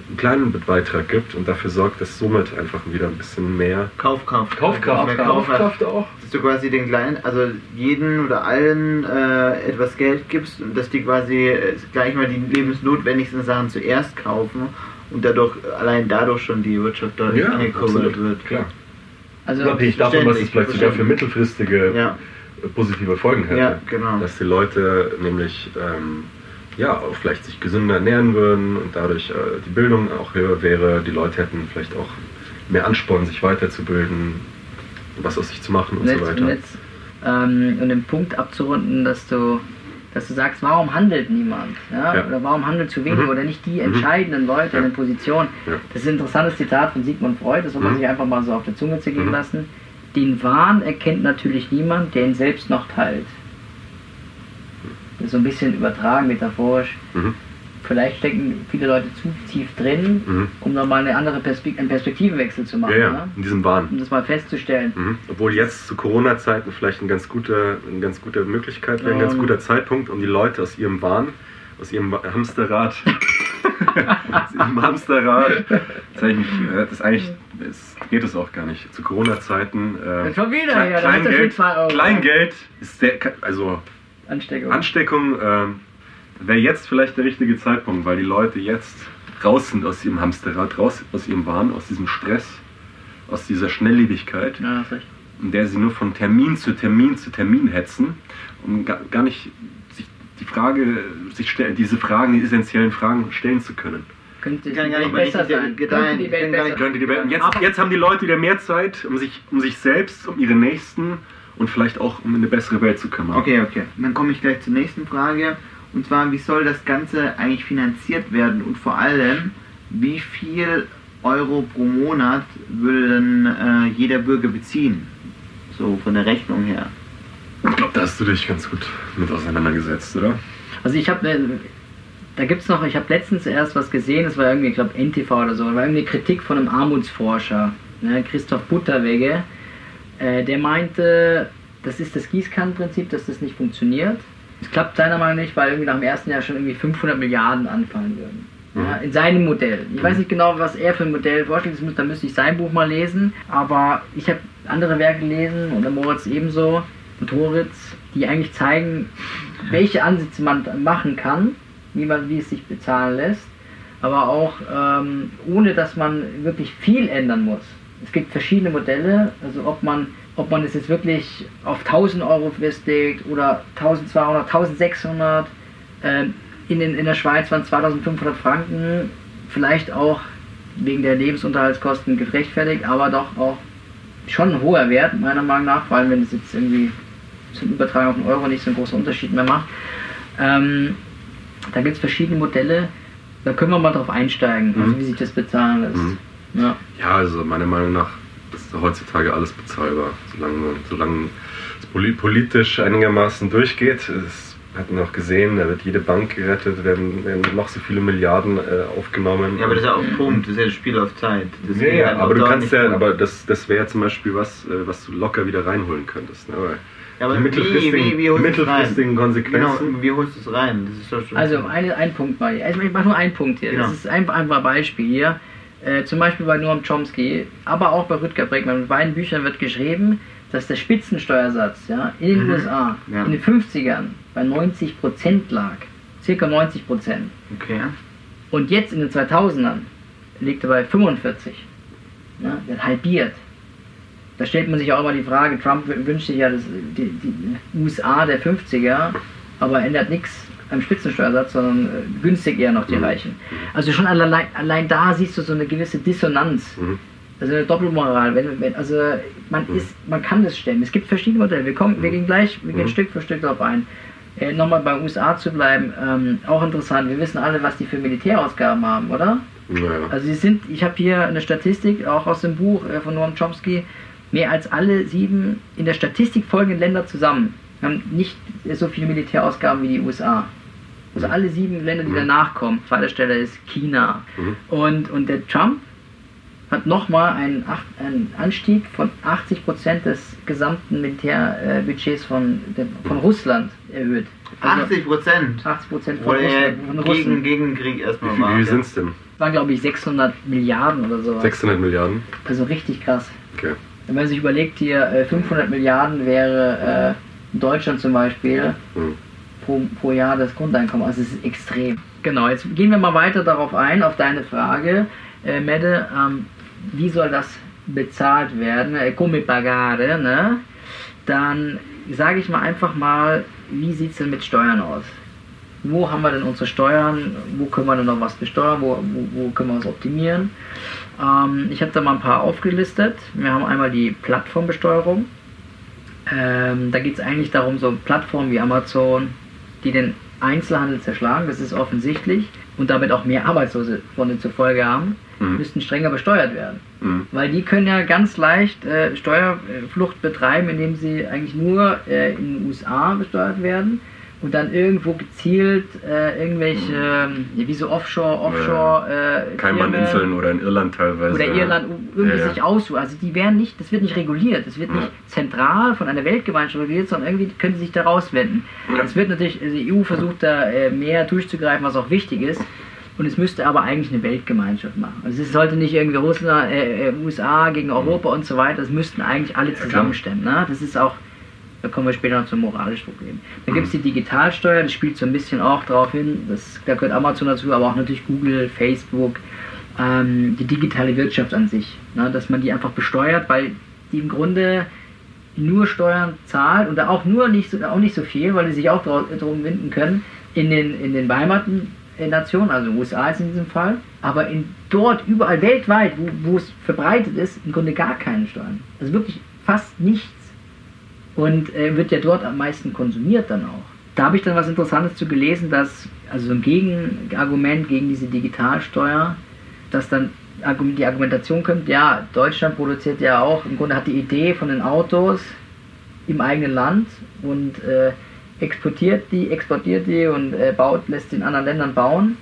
einen kleinen Beitrag gibt und dafür sorgt, dass somit einfach wieder ein bisschen mehr Kaufkraft, Kaufkraft, mehr Kaufkraft auch. Dass du quasi den kleinen, also jeden oder allen äh, etwas Geld gibst und dass die quasi äh, gleich mal die lebensnotwendigsten Sachen zuerst kaufen und dadurch allein dadurch schon die Wirtschaft deutlich ja, angekurbelt wird. Klar. Also Unabhängig davon, was es vielleicht sogar für mittelfristige ja. positive Folgen hätte. Ja, genau. Dass die Leute nämlich ähm, ja, auch vielleicht sich gesünder ernähren würden und dadurch äh, die Bildung auch höher wäre. Die Leute hätten vielleicht auch mehr Ansporn, sich weiterzubilden, was aus sich zu machen und, und jetzt, so weiter. Und, jetzt, ähm, um den Punkt abzurunden, dass du, dass du sagst, warum handelt niemand? Ja? ja. Oder warum handelt zu wenig? Mhm. Oder nicht die mhm. entscheidenden Leute ja. in den Positionen? Ja. Das ist ein interessantes Zitat von Sigmund Freud, das soll man mhm. sich einfach mal so auf der Zunge zergehen mhm. lassen. Den Wahn erkennt natürlich niemand, der ihn selbst noch teilt so ein bisschen übertragen, metaphorisch. Vielleicht stecken viele Leute zu tief drin, mhm. um nochmal eine andere Perspekt einen Perspektivenwechsel zu machen. Ja, ja, ne? in diesem Wahn. Um das mal festzustellen. Mhm. Obwohl jetzt zu Corona-Zeiten vielleicht eine ganz gute, eine ganz gute Möglichkeit wäre, ein ganz guter Zeitpunkt, um die Leute aus ihrem Wahn, aus ihrem Hamsterrad, aus ihrem Hamsterrad, das ist eigentlich, das geht es auch gar nicht. Zu Corona-Zeiten. Äh, schon wieder, Klein, ja, Kleingeld, Kleingeld ist sehr, also Ansteckung. Ansteckung äh, wäre jetzt vielleicht der richtige Zeitpunkt, weil die Leute jetzt raus sind aus ihrem Hamsterrad, raus aus ihrem Wahn, aus diesem Stress, aus dieser Schnelllebigkeit, ja, in der sie nur von Termin zu Termin zu Termin hetzen um gar, nicht sich die Frage, sich stellen, diese Fragen, die essentiellen Fragen stellen zu können. Könnte kann gar nicht besser sein. Könnte die Welt besser. Könnte die Welt. Jetzt, jetzt haben die Leute wieder mehr Zeit, um sich, um sich selbst, um ihre Nächsten, und vielleicht auch um eine bessere Welt zu kümmern. Okay, okay. Dann komme ich gleich zur nächsten Frage. Und zwar, wie soll das Ganze eigentlich finanziert werden? Und vor allem, wie viel Euro pro Monat würde denn äh, jeder Bürger beziehen? So von der Rechnung her. Ich glaube, da hast du dich ganz gut mit auseinandergesetzt, oder? Also ich habe, äh, da gibt es noch, ich habe letztens erst was gesehen, das war irgendwie, ich glaube, NTV oder so, das war irgendwie eine Kritik von einem Armutsforscher, ne, Christoph Butterwege, äh, der meinte, das ist das Gießkannenprinzip, dass das nicht funktioniert. Es klappt seiner Meinung nach nicht, weil irgendwie nach dem ersten Jahr schon irgendwie 500 Milliarden anfallen würden. Ja, mhm. in seinem Modell. Ich weiß nicht genau, was er für ein Modell vorstellt, da müsste ich sein Buch mal lesen, aber ich habe andere Werke gelesen und der Moritz ebenso und Horitz, die eigentlich zeigen, welche Ansätze man machen kann, wie, man, wie es sich bezahlen lässt, aber auch ähm, ohne dass man wirklich viel ändern muss es gibt verschiedene Modelle, also ob man, ob man es jetzt wirklich auf 1000 Euro festlegt oder 1200, 1600, äh, in, in, in der Schweiz waren 2500 Franken, vielleicht auch wegen der Lebensunterhaltskosten gerechtfertigt, aber doch auch schon ein hoher Wert, meiner Meinung nach, vor allem wenn es jetzt irgendwie zum Übertragen auf den Euro nicht so einen großen Unterschied mehr macht. Ähm, da gibt es verschiedene Modelle, da können wir mal drauf einsteigen, also mhm. wie sich das bezahlen lässt. Mhm. Ja. ja, also meiner Meinung nach ist heutzutage alles bezahlbar, solange, solange es politisch einigermaßen durchgeht. Es hat man auch gesehen, da wird jede Bank gerettet, werden, werden noch so viele Milliarden äh, aufgenommen. Ja, aber das ist ja auch ein Punkt, das ist ja das Spiel auf Zeit. Das ja, ja aber du kannst ja, aber das, das wäre zum Beispiel was, äh, was du locker wieder reinholen könntest. Ne? Ja, aber die mittelfristigen, wie, wie, wie mittelfristigen Konsequenzen. Genau, wie holst du es rein? also eine, ein Punkt mal. Also ich mache nur einen Punkt hier. Genau. Das ist ein, ein Beispiel hier. Äh, zum Beispiel bei Noam Chomsky, aber auch bei Rüdger Bregmann. In beiden Büchern wird geschrieben, dass der Spitzensteuersatz ja, in den mhm. USA ja. in den 50ern bei 90% lag. Circa 90%. Okay. Und jetzt in den 2000ern liegt er bei 45. Ja, der hat halbiert. da stellt man sich auch immer die Frage, Trump wünscht sich ja das, die, die USA der 50er, aber ändert nichts am Spitzensteuersatz, sondern äh, günstig eher noch die mhm. Reichen. Also schon allein, allein da siehst du so eine gewisse Dissonanz. Mhm. Also eine Doppelmoral. Wenn, wenn, also man mhm. ist, man kann das stemmen. Es gibt verschiedene Modelle. Wir kommen, wir mhm. gehen gleich, wir gehen mhm. Stück für Stück darauf ein. Äh, Nochmal bei USA zu bleiben, ähm, auch interessant. Wir wissen alle, was die für Militärausgaben haben, oder? Ja. Also sie sind, ich habe hier eine Statistik, auch aus dem Buch äh, von Noam Chomsky, mehr als alle sieben in der Statistik folgenden Länder zusammen haben nicht so viele Militärausgaben wie die USA. Also mhm. alle sieben Länder, die mhm. danach kommen. Zweiter Stelle ist China. Mhm. Und, und der Trump hat nochmal einen, einen Anstieg von 80 Prozent des gesamten Militärbudgets von, von Russland erhöht. Also 80 Prozent? 80 Prozent von, Russland, von Russland. Gegen, Krieg erstmal Wie, wie, wie sind es denn? Das waren, glaube ich, 600 Milliarden oder so. 600 Milliarden? Also richtig krass. Okay. Wenn man sich überlegt, hier 500 äh, Milliarden wäre äh, in Deutschland zum Beispiel mhm. Pro, pro Jahr das Grundeinkommen. Also es ist extrem. Genau, jetzt gehen wir mal weiter darauf ein, auf deine Frage, äh, Mette. Ähm, wie soll das bezahlt werden? Äh, come pagare, ne? Dann sage ich mal einfach mal, wie sieht es denn mit Steuern aus? Wo haben wir denn unsere Steuern? Wo können wir denn noch was besteuern? Wo, wo, wo können wir was optimieren? Ähm, ich habe da mal ein paar aufgelistet. Wir haben einmal die Plattformbesteuerung. Ähm, da geht es eigentlich darum, so Plattformen wie Amazon, die den Einzelhandel zerschlagen, das ist offensichtlich, und damit auch mehr Arbeitslose von zur Folge haben, mhm. müssten strenger besteuert werden. Mhm. Weil die können ja ganz leicht äh, Steuerflucht betreiben, indem sie eigentlich nur äh, in den USA besteuert werden und dann irgendwo gezielt äh, irgendwelche, mhm. wie so Offshore, Offshore. Ja. Äh, Kaimaninseln oder in Irland teilweise. Oder Irland irgendwie ja, sich aussuchen. Also die werden nicht, das wird nicht reguliert, das wird nicht zentral von einer Weltgemeinschaft reguliert, sondern irgendwie können sie sich da rauswenden. Es wird natürlich, also die EU versucht da äh, mehr durchzugreifen, was auch wichtig ist. Und es müsste aber eigentlich eine Weltgemeinschaft machen. Also es sollte nicht irgendwie Russland, äh, äh USA gegen Europa und so weiter. Es müssten eigentlich alle zusammenstemmen. Ne? Das ist auch da kommen wir später noch zum moralischen Problem. Dann gibt es die Digitalsteuer, das spielt so ein bisschen auch darauf hin, das, da gehört Amazon dazu, aber auch natürlich Google, Facebook, ähm, die digitale Wirtschaft an sich. Ne, dass man die einfach besteuert, weil die im Grunde nur Steuern zahlt und da auch nur nicht so, auch nicht so viel, weil die sich auch darum winden können, in den, in den beheimateten Nationen, also USA ist in diesem Fall, aber in dort überall weltweit, wo, wo es verbreitet ist, im Grunde gar keine Steuern. Also wirklich fast nichts und äh, wird ja dort am meisten konsumiert dann auch. Da habe ich dann was Interessantes zu gelesen, dass, also ein Gegenargument gegen diese Digitalsteuer, dass dann die Argumentation kommt, ja, Deutschland produziert ja auch, im Grunde hat die Idee von den Autos im eigenen Land und äh, exportiert die, exportiert die und äh, baut, lässt sie in anderen Ländern bauen,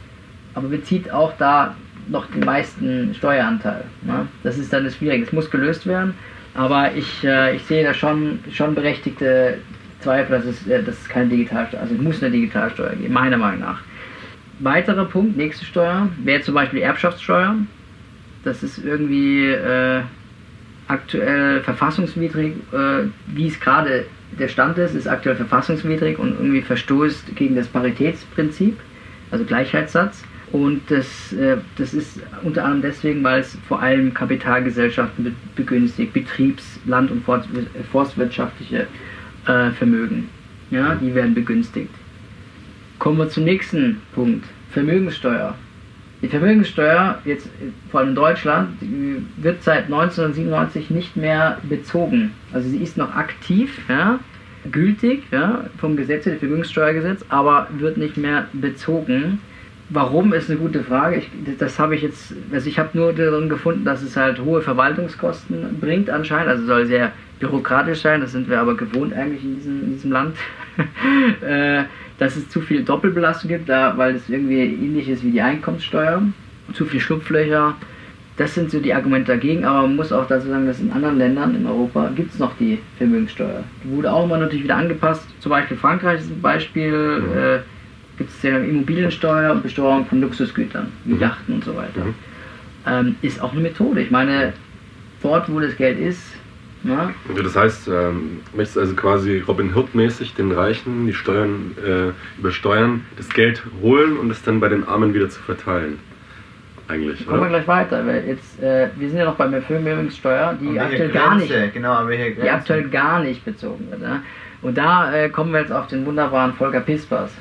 aber bezieht auch da noch den meisten Steueranteil. Ne? Das ist dann das Schwierige. Es muss gelöst werden. Aber ich, äh, ich sehe da schon, schon berechtigte Zweifel, dass es, äh, dass es keine Digitalsteuer, also es muss eine Digitalsteuer geben, meiner Meinung nach. Weiterer Punkt, nächste Steuer, wäre zum Beispiel die Erbschaftssteuer. Das ist irgendwie äh, aktuell verfassungswidrig, äh, wie es gerade der Stand ist, ist aktuell verfassungswidrig und irgendwie verstoßt gegen das Paritätsprinzip, also Gleichheitssatz. Und das, äh, das ist unter anderem deswegen, weil es vor allem Kapitalgesellschaften begünstigt, Betriebs-, Land- und forstwirtschaftliche äh, Vermögen. Ja, die werden begünstigt. Kommen wir zum nächsten Punkt. Vermögenssteuer. Die Vermögenssteuer, jetzt vor allem in Deutschland, wird seit 1997 nicht mehr bezogen. Also sie ist noch aktiv, ja, gültig ja, vom Gesetz, dem Vermögenssteuergesetz, aber wird nicht mehr bezogen. Warum ist eine gute Frage. Ich, das habe ich jetzt, also ich habe nur darin gefunden, dass es halt hohe Verwaltungskosten bringt anscheinend. Also soll sehr bürokratisch sein. Das sind wir aber gewohnt eigentlich in diesem, in diesem Land. äh, dass es zu viel Doppelbelastung gibt, da, weil es irgendwie ähnlich ist wie die Einkommenssteuer. Zu viel Schlupflöcher. Das sind so die Argumente dagegen, aber man muss auch dazu sagen, dass in anderen Ländern in Europa gibt es noch die Vermögenssteuer. Die wurde auch immer natürlich wieder angepasst. Zum Beispiel Frankreich ist ein Beispiel. Mhm. Äh, gibt es ja Immobiliensteuer und Besteuerung von Luxusgütern, wie mhm. Yachten und so weiter. Mhm. Ähm, ist auch eine Methode. Ich meine, dort, wo das Geld ist, na? Also das heißt, ähm, möchtest also quasi Robin Hood-mäßig den Reichen die Steuern äh, übersteuern, das Geld holen und es dann bei den Armen wieder zu verteilen. eigentlich. Kommen wir gleich weiter, weil jetzt, äh, wir sind ja noch bei der Vermögenssteuer, die aktuell gar nicht, genau, die aktuell gar nicht bezogen wird. Ne? Und da äh, kommen wir jetzt auf den wunderbaren Volker Pispers.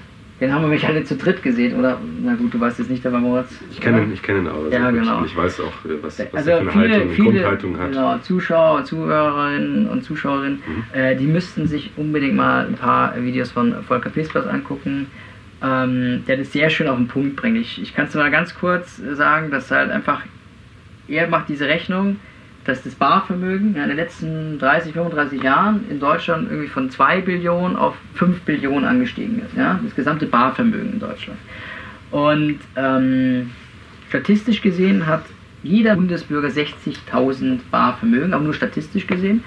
Den haben wir mich alle zu dritt gesehen, oder? Na gut, du weißt jetzt nicht, aber Moritz. Ich kenne ihn, ich kenne ihn auch. Ja, genau. Ich weiß auch, was, was also er für eine viele, Haltung, viele Grundhaltung hat. Genau, Zuschauer, Zuhörerinnen und Zuschauerinnen, Mhm. äh, die müssten sich unbedingt mal ein paar Videos von Volker Pispers angucken. Ähm, der das sehr schön auf den Punkt bringt. Ich, ich kann es mal ganz kurz sagen, dass halt einfach, er macht diese Rechnung, dass das Barvermögen ja, in den letzten 30, 35 Jahren in Deutschland irgendwie von 2 Billionen auf 5 Billionen angestiegen ist. Ja? Das gesamte Barvermögen in Deutschland. Und ähm, statistisch gesehen hat jeder Bundesbürger 60.000 Barvermögen, aber nur statistisch gesehen.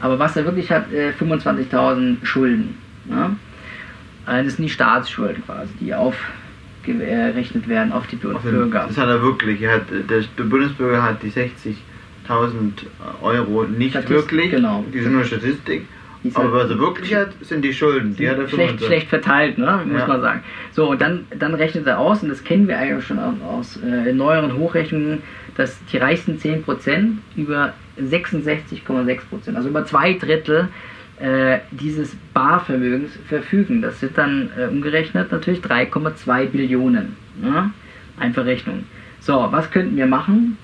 Aber was er wirklich hat, äh, 25.000 Schulden. Ja? Äh, Das sind die Staatsschulden quasi, die aufgerechnet werden auf die Bür- Auf den- Bürger. Das hat er wirklich. Er hat, der, Bundesbürger hat die 60.000 Euro nicht Statistik, wirklich. genau. Die sind nur Statistik. Aber halt- was er wirklich hat, sind die Schulden. Die hat er schlecht, 25. schlecht verteilt, ne? muss Ja. man sagen. So, und dann, dann rechnet er aus, und das kennen wir eigentlich schon aus, aus äh, neueren Hochrechnungen, dass die reichsten 10% über 66,6%, also über zwei Drittel äh, dieses Barvermögens verfügen. Das sind dann äh, umgerechnet natürlich 3,2 Billionen. Ne? Einfach Rechnung. So, was könnten wir machen?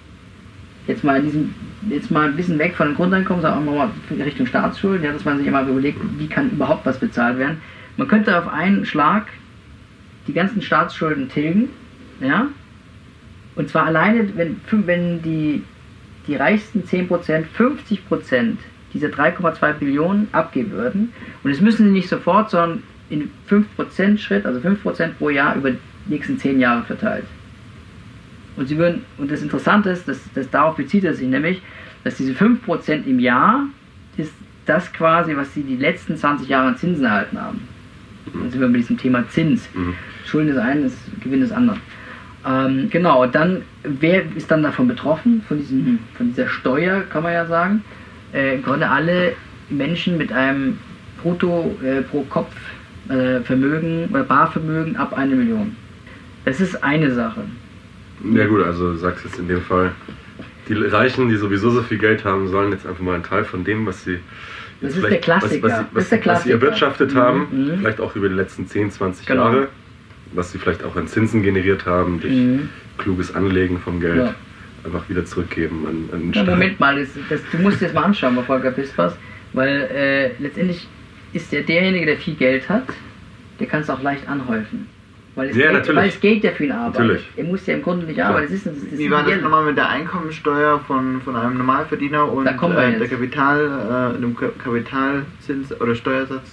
Jetzt mal, in diesem, jetzt mal ein bisschen weg von dem Grundeinkommen, sagen wir mal Richtung Staatsschulden, ja, dass man sich immer überlegt, wie kann überhaupt was bezahlt werden. Man könnte auf einen Schlag die ganzen Staatsschulden tilgen, ja, und zwar alleine, wenn, wenn die, die reichsten 10% 50% dieser 3,2 Billionen abgeben würden, und das müssen sie nicht sofort, sondern in 5% Schritt, also 5% pro Jahr über die nächsten 10 Jahre verteilt. Und sie würden, und das Interessante ist, dass, dass darauf bezieht er sich nämlich, dass diese 5% im Jahr ist das quasi, was sie die letzten 20 Jahre an Zinsen erhalten haben. Dann sind wir bei diesem Thema Zins. Mhm. Schulden des einen, ist Gewinn des anderen. Ähm, genau, dann, wer ist dann davon betroffen, von, diesem, von dieser Steuer, kann man ja sagen? Äh, Im Grunde alle Menschen mit einem Brutto äh, pro Kopf äh, Vermögen oder Barvermögen ab eine Million. Das ist eine Sache. Ja gut, also du sagst jetzt in dem Fall, die Reichen, die sowieso so viel Geld haben, sollen jetzt einfach mal einen Teil von dem, was sie Das jetzt ist der Klassiker. Was, was, Das was, ist der was sie Klassiker. erwirtschaftet Mhm, haben, mhm. vielleicht auch über die letzten 10, 20 Genau. Jahre, was sie vielleicht auch an Zinsen generiert haben, durch Mhm. kluges Anlegen vom Geld, Ja. einfach wieder zurückgeben an, an den Ja, Staat. Moment mal, das, das, du musst dir das mal anschauen Volker Pispers, weil äh, letztendlich ist der derjenige, der viel Geld hat, der kann es auch leicht anhäufen. Weil es, Ja, Geld, natürlich. weil es Geld ja für ihn arbeitet. Natürlich. Er muss ja im Grunde nicht arbeiten. Das ist, das ist Wie war das nochmal mit der Einkommensteuer von, von einem Normalverdiener und Da kommen wir äh, der Kapital, äh, dem Ka- Kapitalzins oder Steuersatz?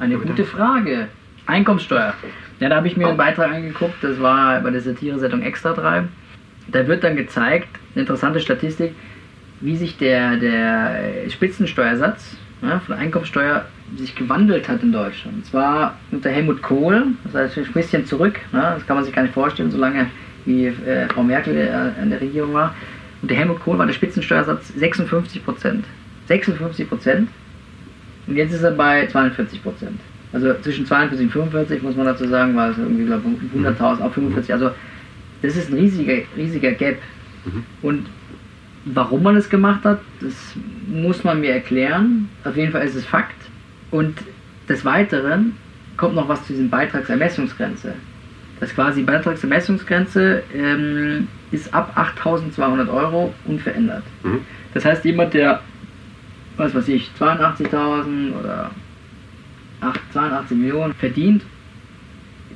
Eine bitte. gute Frage. Einkommenssteuer. Ja, da habe ich mir einen Beitrag angeguckt, das war bei der Satire-Sendung Extra 3. Da wird dann gezeigt, eine interessante Statistik, wie sich der, der Spitzensteuersatz ja, von der Einkommenssteuer sich gewandelt hat in Deutschland. Und zwar unter Helmut Kohl, das heißt ein bisschen zurück, ne, das kann man sich gar nicht vorstellen, solange wie äh, Frau Merkel äh, an der Regierung war. Unter Helmut Kohl war der Spitzensteuersatz 56 Prozent. 56 Prozent. Und jetzt ist er bei 42 Prozent. Also zwischen 42 und 45 muss man dazu sagen, war es irgendwie glaube ich, 100.000 auf 45. Also das ist ein riesiger, riesiger Gap. Mhm. Und warum man es gemacht hat, das muss man mir erklären. Auf jeden Fall ist es Fakt. Und des Weiteren kommt noch was zu diesem Beitragsermessungsgrenze. Das quasi Beitragsermessungsgrenze ähm, ist ab 8.200 Euro unverändert. Mhm. Das heißt, jemand, der, was weiß ich, 82.000 oder 8, 82 Millionen verdient,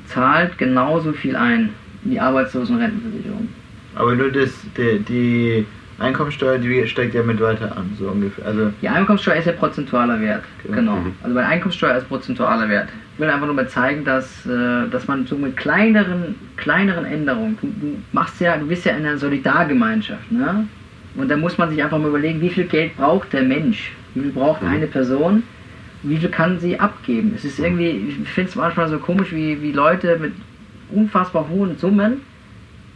zahlt genauso viel ein in die Arbeitslosenrentenversicherung. Aber nur das, die, die Einkommensteuer, die steigt ja mit weiter an, so ungefähr. Also Die Einkommenssteuer ist ja prozentualer Wert. Genau. Genau. Mhm. Also bei der Einkommenssteuer ist prozentualer Wert. Ich will einfach nur mal zeigen, dass, äh, dass man so mit kleineren, kleineren Änderungen, du, du machst ja, du bist ja in einer Solidargemeinschaft, ne? Und da muss man sich einfach mal überlegen, wie viel Geld braucht der Mensch? Wie viel braucht Mhm. eine Person? Wie viel kann sie abgeben? Es ist irgendwie, ich finde es manchmal so komisch, wie, wie Leute mit unfassbar hohen Summen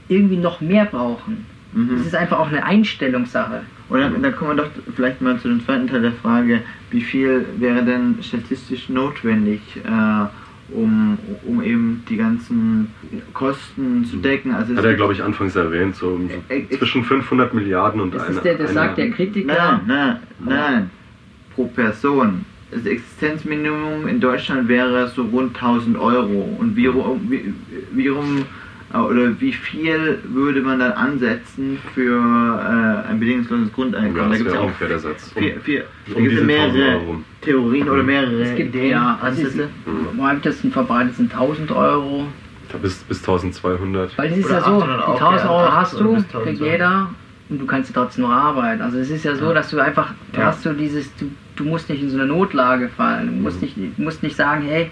irgendwie noch mehr brauchen. Mhm. Es ist einfach auch eine Einstellungssache. Und dann, dann kommen wir doch vielleicht mal zu dem zweiten Teil der Frage, wie viel wäre denn statistisch notwendig, äh, um, um eben die ganzen Kosten zu decken. Also Hat er, glaube ich, anfangs erwähnt, so Äh, äh, zwischen 500 Milliarden und Das, einer. ist der, das sagt der Kritiker. Nein, nein, nein. Pro Person. Das Existenzminimum in Deutschland wäre so rund 1000 Euro. Und wie, wie, wie rum oder wie viel würde man dann ansetzen für äh, ein bedingungsloses Ja, Grundeinkommen? da das gibt es ja auch ungefähr der Satz. Um, vier, vier, da um ja diese 1000 mehrere. Theorien oder mehrere Es gibt Ideen, ja, also Ansätze. Mhm. am weitesten verbreitet sind 1000 Euro. bis, bis 1200. Weil es ist Oder ja so, 800 die auch, 1000 ja, Euro 800 hast du, kriegt 1200. jeder und du kannst ja trotzdem noch arbeiten. Also es ist ja so, Ja. dass du einfach, du Ja. hast so dieses, du, du musst nicht in so eine Notlage fallen. Du musst Mhm. nicht, du musst nicht sagen, hey,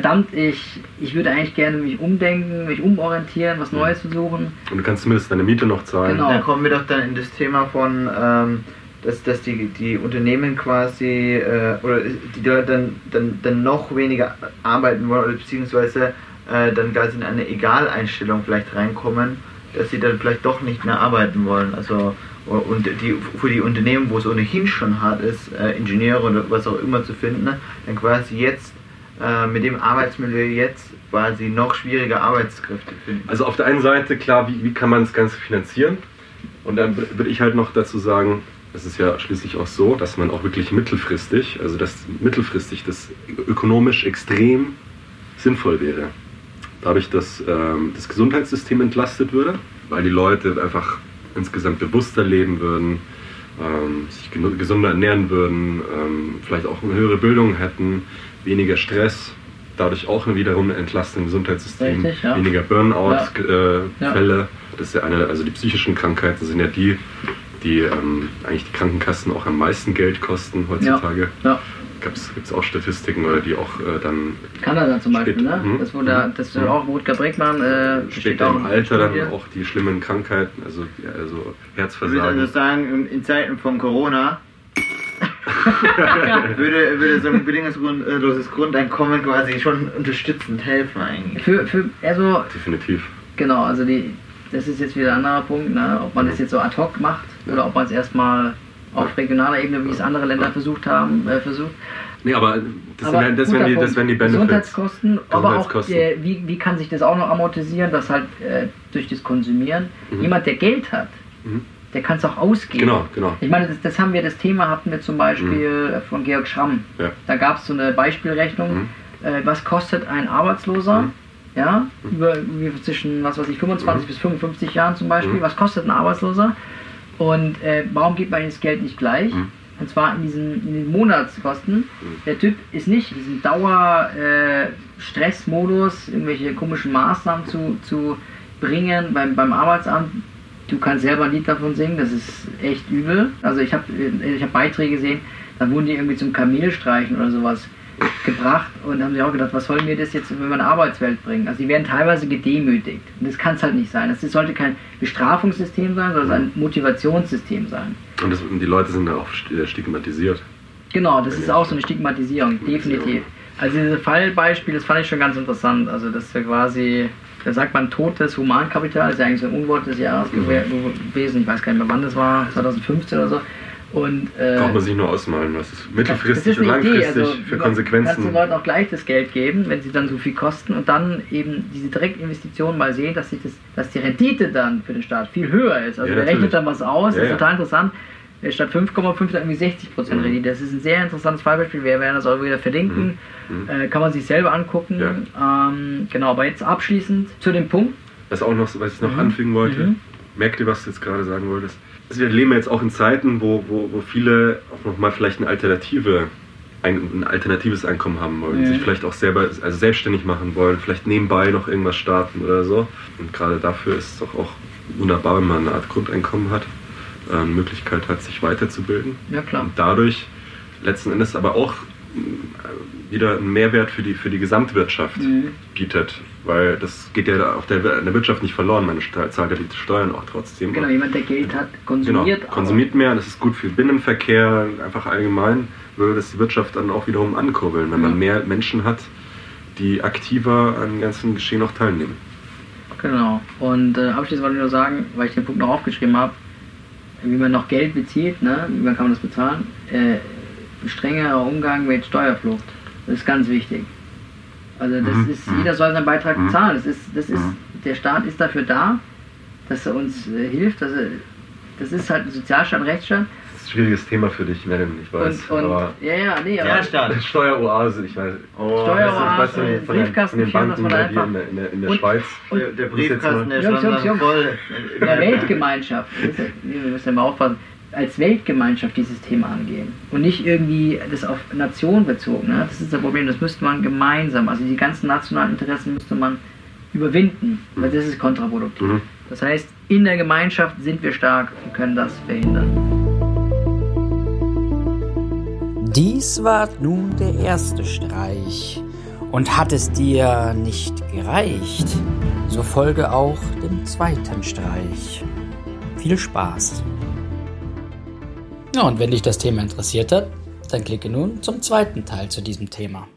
verdammt, ich, ich würde eigentlich gerne mich umdenken, mich umorientieren, was Mhm. Neues zu suchen. Und du kannst zumindest deine Miete noch zahlen. Genau. Da kommen wir doch dann in das Thema von, ähm, dass, dass die, die Unternehmen quasi äh, oder die Leute dann, dann, dann noch weniger arbeiten wollen oder beziehungsweise äh, dann quasi in eine Egaleinstellung vielleicht reinkommen, dass sie dann vielleicht doch nicht mehr arbeiten wollen. Also und die für die Unternehmen, wo es ohnehin schon hart ist, äh, Ingenieure oder was auch immer zu finden, ne, dann quasi jetzt äh, mit dem Arbeitsmilieu jetzt quasi noch schwieriger Arbeitskräfte finden. Also auf der einen Seite, klar, wie, wie kann man das Ganze finanzieren? Und dann würde ich halt noch dazu sagen, es ist ja schließlich auch so, dass man auch wirklich mittelfristig, also dass mittelfristig das ökonomisch extrem sinnvoll wäre. Dadurch, dass ähm, das Gesundheitssystem entlastet würde, weil die Leute einfach insgesamt bewusster leben würden, ähm, sich gesunder ernähren würden, ähm, vielleicht auch eine höhere Bildung hätten, weniger Stress, dadurch auch wiederum eine Entlastung im Gesundheitssystem, Richtig, ja. weniger Burnout-Fälle. Ja. Das ist ja eine, also die psychischen Krankheiten sind ja die, die ähm, eigentlich die Krankenkassen auch am meisten Geld kosten heutzutage. Ja. Gibt es auch Statistiken, oder die auch äh, dann Kanada zum Beispiel, Steht- ne? mhm. Das wurde, da- das wird auch Rutger Brickmann, äh, steht auch im in Alter dann auch die schlimmen Krankheiten, also, ja, also Ich würde Herzversagen. also sagen, in- in Zeiten von Corona würde, würde so ein bedingungsloses Grundeinkommen quasi schon unterstützend helfen eigentlich. Für, für, also, Definitiv. genau, also die, das ist jetzt wieder ein anderer Punkt, ne? ob man das jetzt so ad hoc macht oder ob man es erstmal auf regionaler Ebene, wie es andere Länder versucht haben, äh, versucht. Nee, aber das, Aber wären, das, wären die, das wären die Benefits. Gesundheitskosten, aber auch äh, wie, wie kann sich das auch noch amortisieren, dass halt äh, durch das Konsumieren Mhm. jemand, der Geld hat, Mhm. der kann es auch ausgeben. Genau, genau. Ich meine, das, das haben wir, das Thema hatten wir zum Beispiel äh, von Georg Schramm. Ja. Da gab es so eine Beispielrechnung, Mhm. äh, was kostet ein Arbeitsloser, Mhm. ja, über, über zwischen, was weiß ich, 25 Mhm. bis 55 Jahren zum Beispiel, Mhm. was kostet ein Arbeitsloser und äh, warum gibt man das Geld nicht gleich? Mhm. Und zwar in diesen, in den Monatskosten. Der Typ ist nicht in diesem Dauer-Stressmodus, irgendwelche komischen Maßnahmen zu, zu bringen beim, beim Arbeitsamt. Du kannst selber ein Lied davon singen, das ist echt übel. Also ich habe ich hab Beiträge gesehen, da wurden die irgendwie zum Kamelstreichen oder sowas gebracht und haben sich auch gedacht, was soll mir das jetzt in meine Arbeitswelt bringen? Also die werden teilweise gedemütigt und das kann es halt nicht sein. Das sollte kein Bestrafungssystem sein, sondern ein Motivationssystem sein. Und, das, und die Leute sind da auch äh, stigmatisiert. Genau, das ist auch so eine Stigmatisierung, definitiv. Also diese Fallbeispiel, das fand ich schon ganz interessant. Also das ist ja quasi, da sagt man totes Humankapital, das ist ja eigentlich so ein Unwort des Jahres gew- gewesen. Ich weiß gar nicht mehr, wann das war, 2015 oder so. Und, äh, Braucht man sich nur ausmalen, was ist das mittelfristig ist und langfristig Also, für du kannst Konsequenzen. den Leuten auch gleich das Geld geben, wenn sie dann so viel kosten und dann eben diese Direktinvestitionen mal sehen, dass, sich das, dass die Rendite dann für den Staat viel höher ist. Also Ja, der rechnet dann was aus, Ja, das ist ja. total interessant. Äh, Statt 5,5 dann irgendwie 60% Mhm. Rendite. Das ist ein sehr interessantes Fallbeispiel. Wir werden das auch wieder verlinken. Mhm. Äh, kann man sich selber angucken. Ähm, genau, aber jetzt abschließend zu dem Punkt. Was auch noch, was ich noch Mhm. anfügen wollte, Mhm. merkt ihr, was du jetzt gerade sagen wolltest? Also wir leben jetzt auch in Zeiten, wo, wo, wo viele auch nochmal vielleicht eine Alternative, ein, ein alternatives Einkommen haben wollen, Mhm. sich vielleicht auch selber, also selbstständig machen wollen, vielleicht nebenbei noch irgendwas starten oder so. Und gerade dafür ist es doch auch wunderbar, wenn man eine Art Grundeinkommen hat, äh, eine Möglichkeit hat, sich weiterzubilden. Ja, klar. Und dadurch letzten Endes aber auch wieder einen Mehrwert für die, für die Gesamtwirtschaft Mhm. bietet. Weil das geht ja auch der, der Wirtschaft nicht verloren. Man zahlt ja die Steuern auch trotzdem. Genau, jemand, der Geld hat, konsumiert. Genau, konsumiert mehr, das ist gut für Binnenverkehr, einfach allgemein würde das die Wirtschaft dann auch wiederum ankurbeln, wenn Ja. man mehr Menschen hat, die aktiver an dem ganzen Geschehen auch teilnehmen. Genau. Und äh, abschließend wollte ich nur sagen, weil ich den Punkt noch aufgeschrieben habe, wie man noch Geld bezieht, ne? wie man kann man das bezahlen, äh, strengerer Umgang mit Steuerflucht. Das ist ganz wichtig. Also das Mhm. ist, jeder soll seinen Beitrag Mhm. zahlen. Das ist, das ist, Mhm. der Staat ist dafür da, dass er uns äh, hilft. Dass er, das ist halt ein Sozialstaat, Rechtsstaat. Das ist ein schwieriges Thema für dich, Merin, ich weiß. Und, und aber ja, ja, nee, aber Der Staat. Steueroase, ich weiß. Oh, Steueroase, weißt du, von, den- von, den, Briefkasten Banken man einfach- in der, in der, in der Und- Schweiz. und- der, der Briefkasten, der Jungs. voll. in der Weltgemeinschaft, wir müssen ja mal aufpassen, als Weltgemeinschaft dieses Thema angehen und nicht irgendwie das auf Nation bezogen. Ne? Das ist das Problem, das müsste man gemeinsam, also die ganzen nationalen Interessen müsste man überwinden, weil das ist kontraproduktiv. Mhm. Das heißt, in der Gemeinschaft sind wir stark und können das verhindern. Dies war nun der erste Streich. Und hat es dir nicht gereicht, so folge auch dem zweiten Streich. Viel Spaß! Ja, und wenn dich das Thema interessiert hat, dann klicke nun zum zweiten Teil zu diesem Thema.